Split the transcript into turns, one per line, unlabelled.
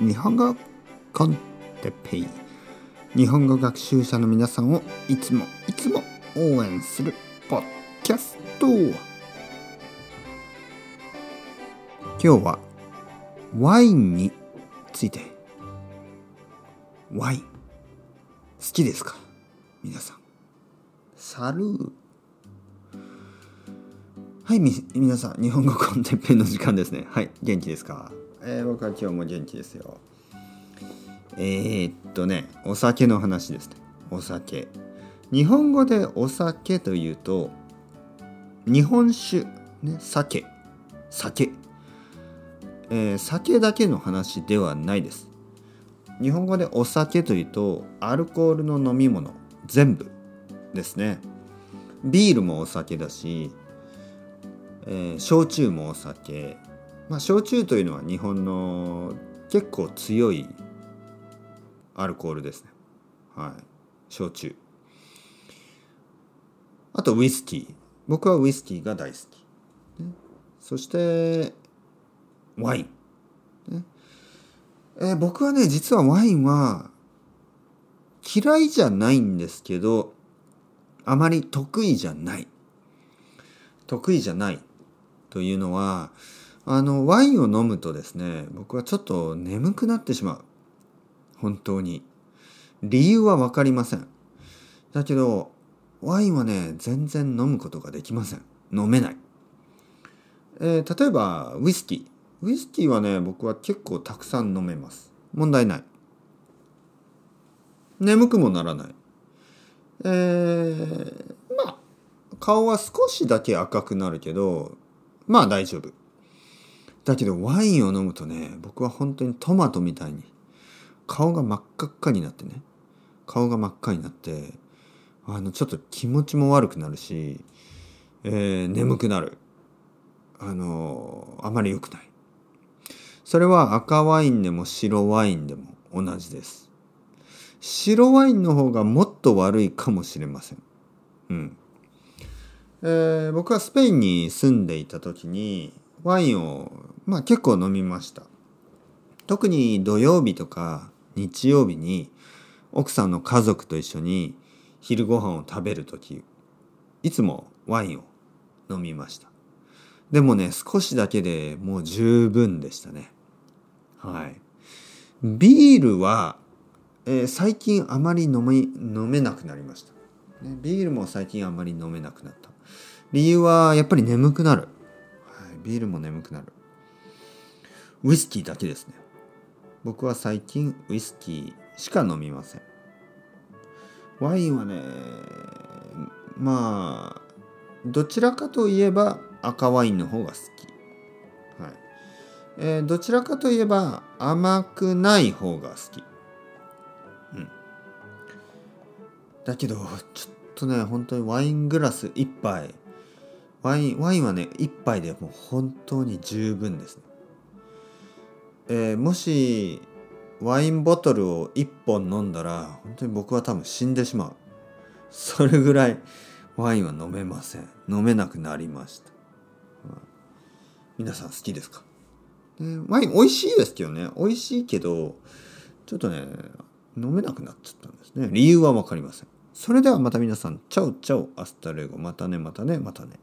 日本語コンテペイ。日本語学習者の皆さんをいつもいつも応援するポッキャスト。今日はワインについて。ワイン。好きですか？皆さん。サルー。はいみ皆さん日本語コンテッペイの時間ですね。はい元気ですか？えー、僕は今日も元気ですよ。えー、っとねお酒の話ですね。お酒。日本語でお酒というと日本酒ね酒。酒。えー、酒だけの話ではないです。日本語でお酒というとアルコールの飲み物全部ですね。ビールもお酒だし、えー、焼酎もお酒。まあ焼酎というのは日本の結構強いアルコールですね。はい。焼酎。あとウイスキー。僕はウイスキーが大好き、ね、そしてワイン、ね。えー、僕はね実はワインは嫌いじゃないんですけどあまり得意じゃない。得意じゃないというのはあのワインを飲むとですね僕はちょっと眠くなってしまう。本当に。理由は分かりません。だけどワインはね全然飲むことができません。飲めない、えー、例えばウイスキー。ウイスキーはね僕は結構たくさん飲めます。問題ない。眠くもならない。えー、まあ顔は少しだけ赤くなるけどまあ大丈夫。だけどワインを飲むとね僕は本当にトマトみたいに顔が真っ赤っかになってね顔が真っ赤になってあのちょっと気持ちも悪くなるし、えー、眠くなる。あのあまり良くない。それは赤ワインでも白ワインでも同じです。白ワインの方がもっと悪いかもしれません。うん。えー、僕はスペインに住んでいた時にワインを、まあ、結構飲みました。特に土曜日とか日曜日に奥さんの家族と一緒に昼ご飯を食べる時いつもワインを飲みました。でもね少しだけでもう十分でしたね。はい。ビールは、えー、最近あまり飲め飲めなくなりました、ね、ビールも最近あまり飲めなくなった。理由はやっぱり眠くなる、はい、ビールも眠くなる。ウイスキーだけですね僕は最近ウイスキーしか飲みませんワインはねまあどちらかといえば赤ワインの方が好きはいえー、どちらかといえば甘くない方が好き。うん。だけど、ちょっとね、本当にワイングラス1杯。ワイン、ワインはね、1杯でもう本当に十分ですね。えー、もし、ワインボトルを1本飲んだら、本当に僕は多分死んでしまう。それぐらいワインは飲めません。飲めなくなりました。皆さん好きですか？ワイン美味しいですけどね。美味しいけどちょっとね飲めなくなっちゃったんですね。理由は分かりません。それではまた皆さん。 Chao chao。Hasta luego。またねまたねまたね。